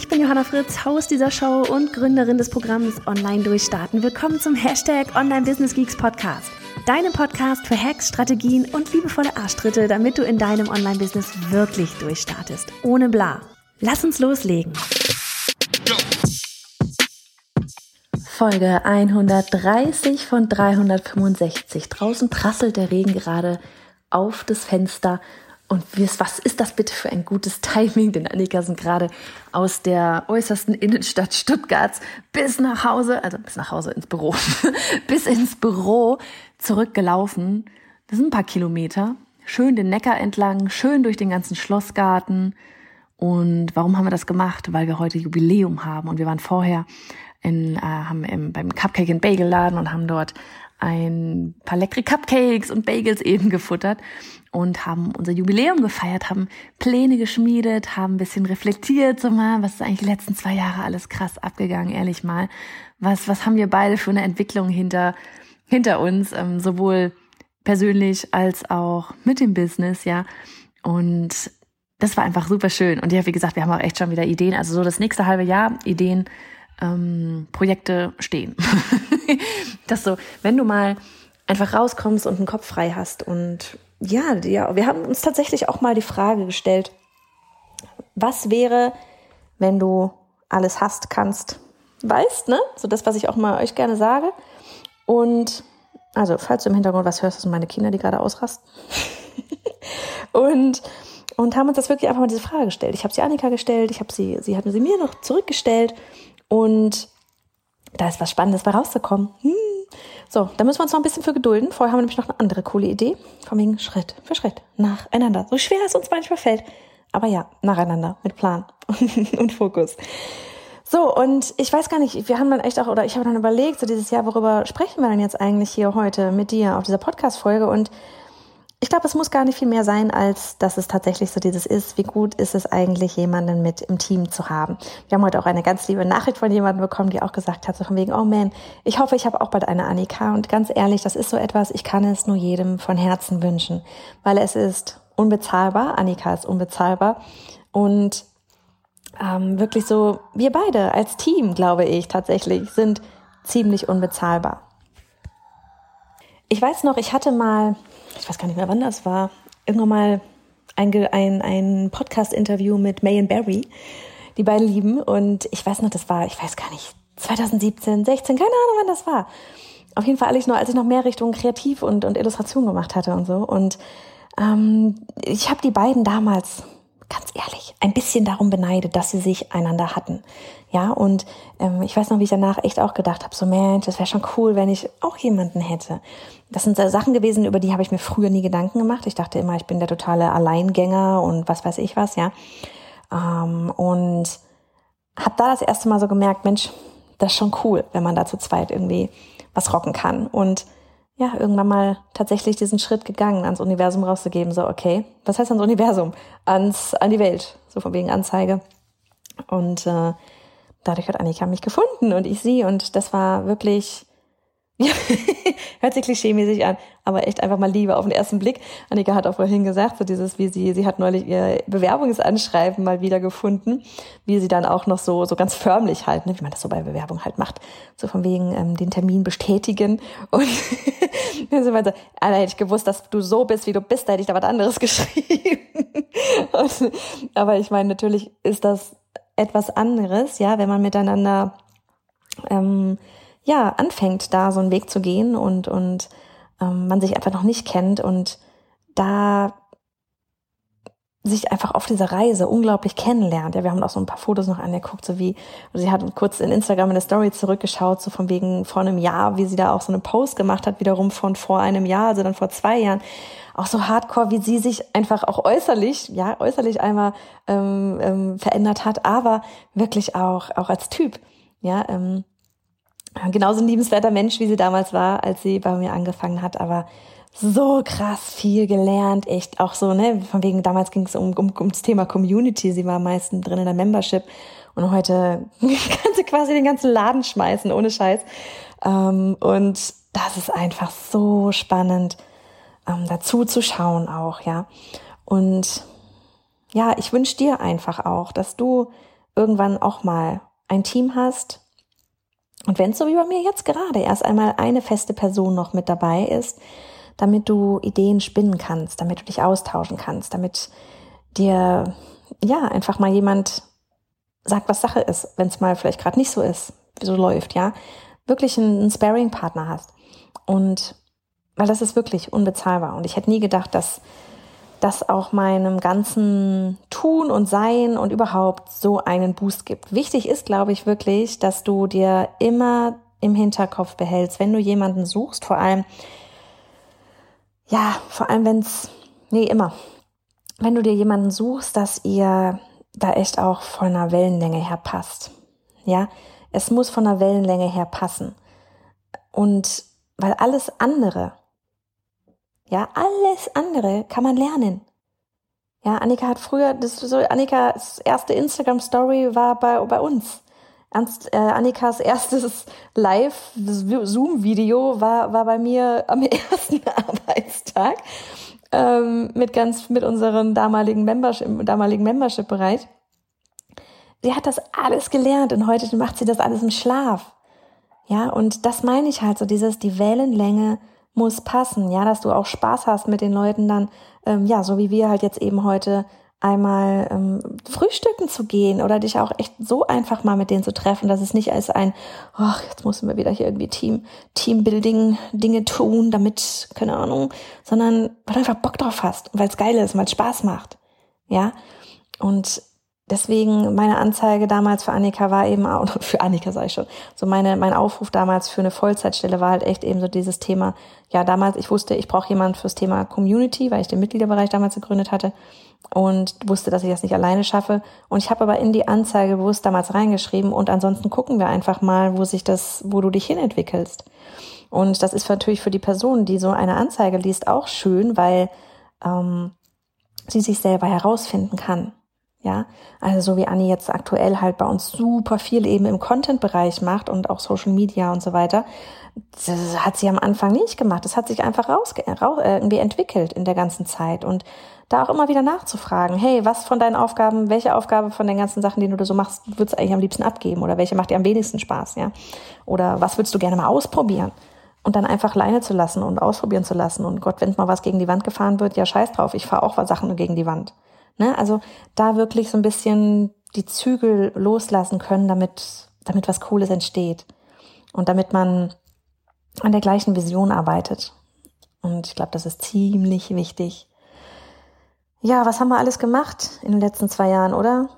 Ich bin Johanna Fritz, Haus dieser Show und Gründerin des Programms Online Durchstarten. Willkommen zum Hashtag Online Business Geeks Podcast. Deinem Podcast für Hacks, Strategien und liebevolle Arschtritte, damit du in deinem Online-Business wirklich durchstartest. Ohne bla. Lass uns loslegen. Folge 130 von 365. Draußen prasselt der Regen gerade auf das Fenster und was ist das bitte für ein gutes Timing? Denn Annika sind gerade aus der äußersten Innenstadt Stuttgarts bis nach Hause, also bis nach Hause ins Büro, bis ins Büro zurückgelaufen. Das sind ein paar Kilometer. Schön den Neckar entlang, schön durch den ganzen Schlossgarten. Und warum haben wir das gemacht? Weil wir heute Jubiläum haben und wir waren vorher in, äh, haben im, beim Cupcake and Bagel Laden und haben dort ein paar leckere Cupcakes und Bagels eben gefuttert und haben unser Jubiläum gefeiert, haben Pläne geschmiedet, haben ein bisschen reflektiert, so mal, was ist eigentlich die letzten zwei Jahre alles krass abgegangen, ehrlich mal. Was, was haben wir beide für eine Entwicklung hinter, hinter uns, ähm, sowohl persönlich als auch mit dem Business, ja. Und das war einfach super schön. Und ja, wie gesagt, wir haben auch echt schon wieder Ideen. Also so das nächste halbe Jahr Ideen, ähm, Projekte stehen. das so, wenn du mal einfach rauskommst und einen Kopf frei hast und ja, ja, wir haben uns tatsächlich auch mal die Frage gestellt, was wäre, wenn du alles hast, kannst, weißt, ne? So das, was ich auch mal euch gerne sage. Und also, falls du im Hintergrund was hörst, das sind meine Kinder, die gerade ausrasten. und und haben uns das wirklich einfach mal diese Frage gestellt. Ich habe sie Annika gestellt, ich habe sie, sie hat sie mir noch zurückgestellt und da ist was Spannendes bei rauszukommen. Hm. So, da müssen wir uns noch ein bisschen für gedulden. Vorher haben wir nämlich noch eine andere coole Idee. Von wegen Schritt für Schritt, nacheinander. So schwer es uns manchmal fällt. Aber ja, nacheinander, mit Plan und Fokus. So, und ich weiß gar nicht, wir haben dann echt auch, oder ich habe dann überlegt, so dieses Jahr, worüber sprechen wir denn jetzt eigentlich hier heute mit dir auf dieser Podcast-Folge? Und ich glaube, es muss gar nicht viel mehr sein, als dass es tatsächlich so dieses ist, wie gut ist es eigentlich, jemanden mit im Team zu haben. Wir haben heute auch eine ganz liebe Nachricht von jemandem bekommen, die auch gesagt hat, so von wegen, oh man, ich hoffe, ich habe auch bald eine Annika. Und ganz ehrlich, das ist so etwas, ich kann es nur jedem von Herzen wünschen, weil es ist unbezahlbar. Annika ist unbezahlbar. Und ähm, wirklich so, wir beide als Team, glaube ich, tatsächlich sind ziemlich unbezahlbar. Ich weiß noch, ich hatte mal ich weiß gar nicht mehr, wann das war, irgendwann mal ein, ein, ein Podcast-Interview mit May and Barry, die beiden lieben. Und ich weiß noch, das war, ich weiß gar nicht, 2017, 16, keine Ahnung, wann das war. Auf jeden Fall alles noch, als ich noch mehr Richtung Kreativ und, und Illustration gemacht hatte und so. Und ähm, ich habe die beiden damals ganz ehrlich, ein bisschen darum beneidet, dass sie sich einander hatten. Ja, und ähm, ich weiß noch, wie ich danach echt auch gedacht habe, so Mensch, das wäre schon cool, wenn ich auch jemanden hätte. Das sind Sachen gewesen, über die habe ich mir früher nie Gedanken gemacht. Ich dachte immer, ich bin der totale Alleingänger und was weiß ich was, ja. Ähm, und habe da das erste Mal so gemerkt, Mensch, das ist schon cool, wenn man da zu zweit irgendwie was rocken kann. Und ja, irgendwann mal tatsächlich diesen Schritt gegangen, ans Universum rauszugeben, so, okay, was heißt ans Universum? Ans, an die Welt, so von wegen Anzeige. Und äh, dadurch hat Annika mich gefunden und ich sie und das war wirklich hört sich klischeemäßig an, aber echt einfach mal Liebe auf den ersten Blick. Annika hat auch vorhin gesagt, so dieses, wie sie, sie hat neulich ihr Bewerbungsanschreiben mal wieder gefunden, wie sie dann auch noch so, so ganz förmlich halt, ne, wie man das so bei Bewerbung halt macht, so von wegen ähm, den Termin bestätigen und so weiter. Alter, hätte ich gewusst, dass du so bist, wie du bist, da hätte ich da was anderes geschrieben. und, aber ich meine, natürlich ist das etwas anderes, ja, wenn man miteinander ähm, ja, anfängt, da so einen Weg zu gehen und, und ähm, man sich einfach noch nicht kennt und da sich einfach auf dieser Reise unglaublich kennenlernt. Ja, wir haben auch so ein paar Fotos noch angeguckt, so wie, sie hat kurz in Instagram in der Story zurückgeschaut, so von wegen vor einem Jahr, wie sie da auch so eine Post gemacht hat, wiederum von vor einem Jahr, also dann vor zwei Jahren. Auch so hardcore, wie sie sich einfach auch äußerlich, ja, äußerlich einmal ähm, ähm, verändert hat, aber wirklich auch, auch als Typ. Ja, ähm, genauso ein liebenswerter Mensch, wie sie damals war, als sie bei mir angefangen hat, aber so krass viel gelernt, echt auch so, ne, von wegen damals ging es um, um, um das Thema Community, sie war am meisten drin in der Membership und heute kann sie quasi den ganzen Laden schmeißen, ohne Scheiß. Ähm, und das ist einfach so spannend, ähm, dazu zu schauen auch, ja. Und ja, ich wünsche dir einfach auch, dass du irgendwann auch mal ein Team hast. Und wenn es so wie bei mir jetzt gerade erst einmal eine feste Person noch mit dabei ist, damit du Ideen spinnen kannst, damit du dich austauschen kannst, damit dir ja einfach mal jemand sagt, was Sache ist, wenn es mal vielleicht gerade nicht so ist, wie so läuft, ja, wirklich einen, Sparing-Partner hast. Und weil das ist wirklich unbezahlbar. Und ich hätte nie gedacht, dass das auch meinem ganzen Tun und Sein und überhaupt so einen Boost gibt. Wichtig ist, glaube ich, wirklich, dass du dir immer im Hinterkopf behältst, wenn du jemanden suchst, vor allem, ja, vor allem wenn es, nee, immer, wenn du dir jemanden suchst, dass ihr da echt auch von einer Wellenlänge her passt. Ja, es muss von der Wellenlänge her passen. Und weil alles andere, ja, alles andere kann man lernen. Ja, Annika hat früher, das so, Annikas erste Instagram-Story war bei, bei uns. Ernst, äh, Annikas erstes Live-Zoom-Video war, war bei mir am ersten Arbeitstag ähm, mit ganz mit unseren damaligen Membership, damaligen Membership-Bereich. Sie hat das alles gelernt und heute macht sie das alles im Schlaf. Ja, und das meine ich halt so, dieses, die Wellenlänge muss passen, ja, dass du auch Spaß hast mit den Leuten dann, ähm, ja, so wie wir halt jetzt eben heute einmal ähm, frühstücken zu gehen oder dich auch echt so einfach mal mit denen zu treffen, dass es nicht als ein, ach, jetzt müssen wir wieder hier irgendwie Team, Teambuilding Dinge tun, damit, keine Ahnung, sondern weil du einfach Bock drauf hast, weil es geil ist, weil es Spaß macht. Ja. Und deswegen meine Anzeige damals für Annika war eben auch, für Annika sage ich schon, so meine, mein Aufruf damals für eine Vollzeitstelle war halt echt eben so dieses Thema, ja damals, ich wusste, ich brauche jemand fürs Thema Community, weil ich den Mitgliederbereich damals gegründet hatte und wusste, dass ich das nicht alleine schaffe. Und ich habe aber in die Anzeige bewusst damals reingeschrieben und ansonsten gucken wir einfach mal, wo sich das, wo du dich hinentwickelst. Und das ist natürlich für die Person, die so eine Anzeige liest, auch schön, weil ähm, sie sich selber herausfinden kann. Ja, also so wie Anni jetzt aktuell halt bei uns super viel eben im Content-Bereich macht und auch Social Media und so weiter. Das hat sie am Anfang nicht gemacht. Das hat sich einfach raus, raus, äh, irgendwie entwickelt in der ganzen Zeit und da auch immer wieder nachzufragen. Hey, was von deinen Aufgaben, welche Aufgabe von den ganzen Sachen, die du so machst, würdest du eigentlich am liebsten abgeben oder welche macht dir am wenigsten Spaß, ja? Oder was würdest du gerne mal ausprobieren? Und dann einfach Leine zu lassen und ausprobieren zu lassen. Und Gott, wenn mal was gegen die Wand gefahren wird, ja scheiß drauf, ich fahre auch Sachen gegen die Wand. Ne? Also da wirklich so ein bisschen die Zügel loslassen können, damit, damit was Cooles entsteht. Und damit man an der gleichen Vision arbeitet. Und ich glaube, das ist ziemlich wichtig. Ja, was haben wir alles gemacht in den letzten zwei Jahren, oder?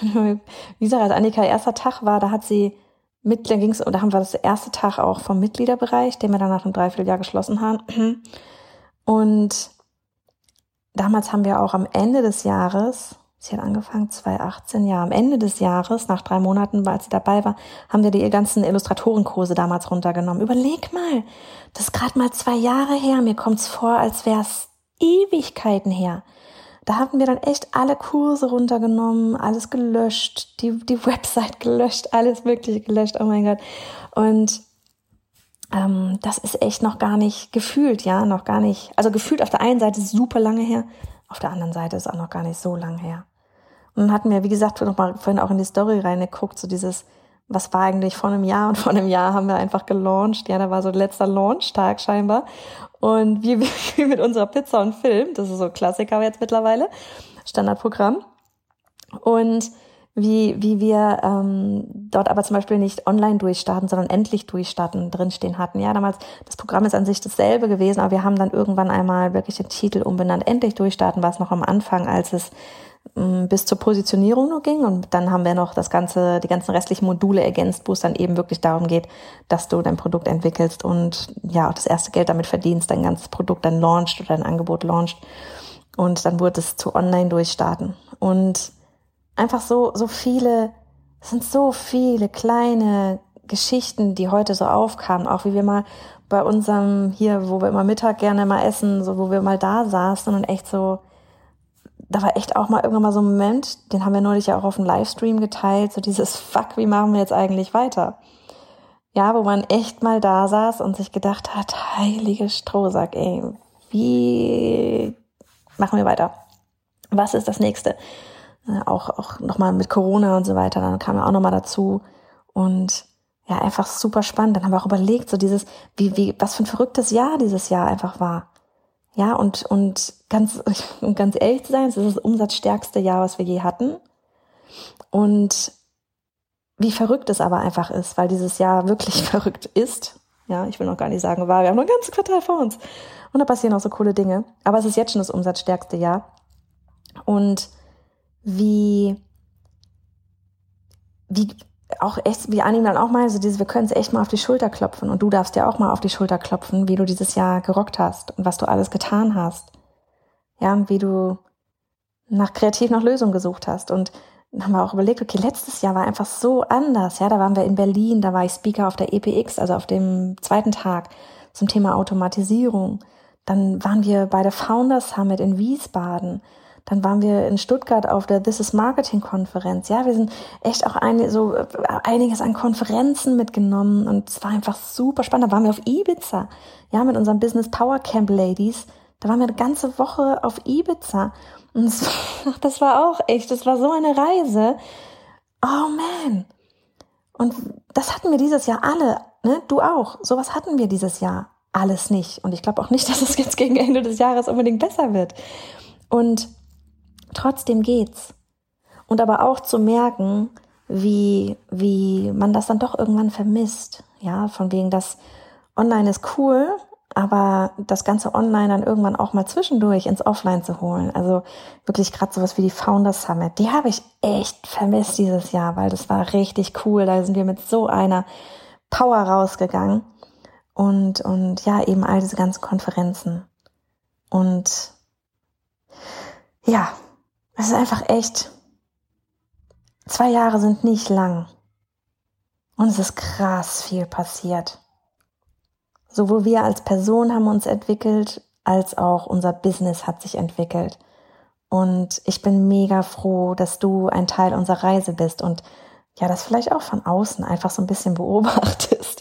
Wie gesagt, als Annika erster Tag war, da hat sie mit, da ging's, da haben wir das erste Tag auch vom Mitgliederbereich, den wir dann nach einem Dreivierteljahr geschlossen haben. Und damals haben wir auch am Ende des Jahres, sie hat angefangen 2018, ja, am Ende des Jahres, nach drei Monaten, weil sie dabei war, haben wir die ganzen Illustratorenkurse damals runtergenommen. Überleg mal, das ist gerade mal zwei Jahre her. Mir kommt's vor, als wär's Ewigkeiten her. Da hatten wir dann echt alle Kurse runtergenommen, alles gelöscht, die, die Website gelöscht, alles wirklich gelöscht, oh mein Gott. Und ähm, das ist echt noch gar nicht gefühlt, ja, noch gar nicht. Also gefühlt auf der einen Seite ist super lange her, auf der anderen Seite ist auch noch gar nicht so lange her. Und dann hatten wir, wie gesagt, noch mal vorhin auch in die Story reingeguckt, so dieses, was war eigentlich vor einem Jahr? Und vor einem Jahr haben wir einfach gelauncht. Ja, da war so letzter Launchtag scheinbar. Und wie, wie mit unserer Pizza und Film, das ist so Klassiker jetzt mittlerweile, Standardprogramm. Und wie, wie wir ähm, dort aber zum Beispiel nicht online durchstarten, sondern endlich durchstarten drinstehen hatten. Ja, damals, das Programm ist an sich dasselbe gewesen, aber wir haben dann irgendwann einmal wirklich den Titel umbenannt. Endlich durchstarten war es noch am Anfang, als es ähm, bis zur Positionierung nur ging. Und dann haben wir noch das ganze, die ganzen restlichen Module ergänzt, wo es dann eben wirklich darum geht, dass du dein Produkt entwickelst und ja, auch das erste Geld damit verdienst, dein ganzes Produkt dann launcht oder dein Angebot launcht. Und dann wurde es zu online durchstarten. Und einfach so, so viele, es sind so viele kleine Geschichten, die heute so aufkamen, auch wie wir mal bei unserem hier, wo wir immer Mittag gerne mal essen, so wo wir mal da saßen und echt so, da war echt auch mal irgendwann mal so ein Moment, den haben wir neulich ja auch auf dem Livestream geteilt, so dieses Fuck, wie machen wir jetzt eigentlich weiter? Ja, wo man echt mal da saß und sich gedacht hat, heilige Strohsack, ey, wie machen wir weiter? Was ist das nächste? Äh, auch, auch nochmal mit Corona und so weiter, dann kam ja auch nochmal dazu und ja, einfach super spannend. Dann haben wir auch überlegt, so dieses, wie, wie, was für ein verrücktes Jahr dieses Jahr einfach war. Ja, und, und ganz, um ganz ehrlich zu sein, es ist das umsatzstärkste Jahr, was wir je hatten. Und wie verrückt es aber einfach ist, weil dieses Jahr wirklich verrückt ist. Ja, ich will noch gar nicht sagen, war, wir haben noch ein ganzes Quartal vor uns. Und da passieren auch so coole Dinge. Aber es ist jetzt schon das umsatzstärkste Jahr. Und wie, wie, auch echt, wie Anni dann auch mal, so dieses, wir können es echt mal auf die Schulter klopfen und du darfst dir auch mal auf die Schulter klopfen, wie du dieses Jahr gerockt hast und was du alles getan hast. Ja, und wie du nach kreativ nach Lösungen gesucht hast und dann haben wir auch überlegt, okay, letztes Jahr war einfach so anders. Ja, da waren wir in Berlin, da war ich Speaker auf der EPX, also auf dem zweiten Tag zum Thema Automatisierung. Dann waren wir bei der Founders Summit in Wiesbaden. Dann waren wir in Stuttgart auf der This is Marketing Konferenz. Ja, wir sind echt auch ein, so äh, einiges an Konferenzen mitgenommen und es war einfach super spannend. Da waren wir auf Ibiza, ja, mit unserem Business Power Camp Ladies. Da waren wir eine ganze Woche auf Ibiza und das, das war auch echt, das war so eine Reise. Oh man. Und das hatten wir dieses Jahr alle, ne? Du auch. Sowas hatten wir dieses Jahr alles nicht. Und ich glaube auch nicht, dass es jetzt gegen Ende des Jahres unbedingt besser wird. Und Trotzdem geht's. Und aber auch zu merken, wie, wie man das dann doch irgendwann vermisst. Ja, von wegen, das Online ist cool, aber das ganze Online dann irgendwann auch mal zwischendurch ins Offline zu holen. Also wirklich gerade sowas wie die Founders Summit, die habe ich echt vermisst dieses Jahr, weil das war richtig cool. Da sind wir mit so einer Power rausgegangen. Und, und ja, eben all diese ganzen Konferenzen. Und ja, es ist einfach echt. Zwei Jahre sind nicht lang. Und es ist krass viel passiert. Sowohl wir als Person haben uns entwickelt, als auch unser Business hat sich entwickelt. Und ich bin mega froh, dass du ein Teil unserer Reise bist und ja, das vielleicht auch von außen einfach so ein bisschen beobachtest,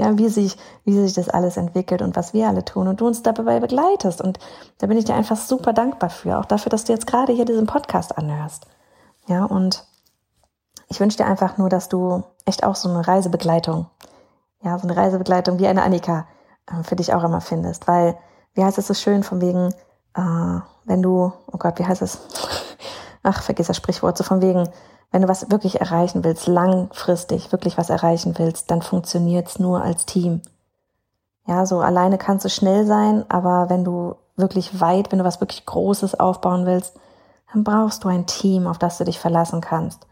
ja, wie sich, wie sich das alles entwickelt und was wir alle tun und du uns dabei begleitest. Und da bin ich dir einfach super dankbar für, auch dafür, dass du jetzt gerade hier diesen Podcast anhörst. Ja, und ich wünsche dir einfach nur, dass du echt auch so eine Reisebegleitung, ja, so eine Reisebegleitung wie eine Annika äh, für dich auch immer findest, weil, wie heißt es so schön von wegen, äh, wenn du, oh Gott, wie heißt es? Ach, vergiss das Sprichwort, so von wegen, wenn du was wirklich erreichen willst, langfristig wirklich was erreichen willst, dann funktioniert's nur als Team. Ja, so alleine kannst du schnell sein, aber wenn du wirklich weit, wenn du was wirklich Großes aufbauen willst, dann brauchst du ein Team, auf das du dich verlassen kannst.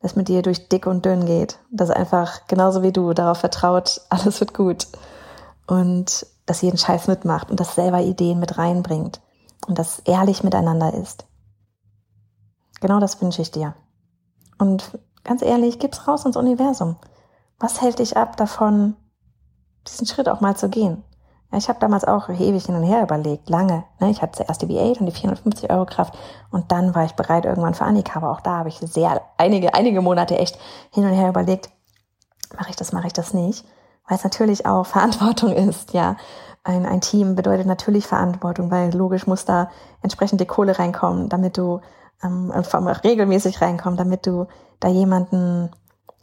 Das mit dir durch dick und dünn geht. Das einfach genauso wie du darauf vertraut, alles wird gut. Und das jeden Scheiß mitmacht und das selber Ideen mit reinbringt und das ehrlich miteinander ist. Genau das wünsche ich dir. Und ganz ehrlich, gib's raus ins Universum. Was hält dich ab davon, diesen Schritt auch mal zu gehen? Ja, ich habe damals auch ewig hin und her überlegt, lange. Ne? Ich hatte zuerst die V8 und die 450 Euro Kraft und dann war ich bereit irgendwann für Annika. Aber auch da habe ich sehr einige, einige Monate echt hin und her überlegt, mache ich das, mache ich das nicht? Weil es natürlich auch Verantwortung ist, ja. Ein, ein Team bedeutet natürlich Verantwortung, weil logisch muss da entsprechend die Kohle reinkommen, damit du ähm, regelmäßig reinkommen, damit du da jemanden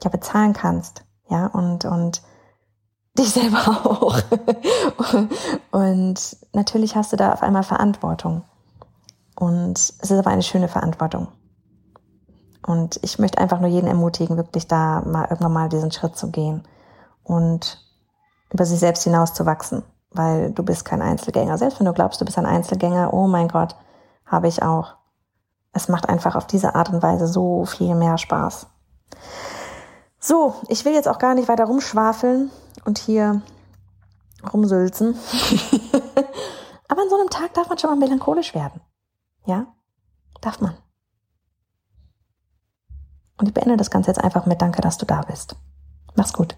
ja bezahlen kannst, ja und und dich selber auch. und natürlich hast du da auf einmal Verantwortung. Und es ist aber eine schöne Verantwortung. Und ich möchte einfach nur jeden ermutigen, wirklich da mal irgendwann mal diesen Schritt zu gehen und über sich selbst hinaus zu wachsen, weil du bist kein Einzelgänger. Selbst wenn du glaubst, du bist ein Einzelgänger, oh mein Gott, habe ich auch es macht einfach auf diese Art und Weise so viel mehr Spaß. So, ich will jetzt auch gar nicht weiter rumschwafeln und hier rumsülzen. Aber an so einem Tag darf man schon mal melancholisch werden. Ja? Darf man. Und ich beende das Ganze jetzt einfach mit Danke, dass du da bist. Mach's gut.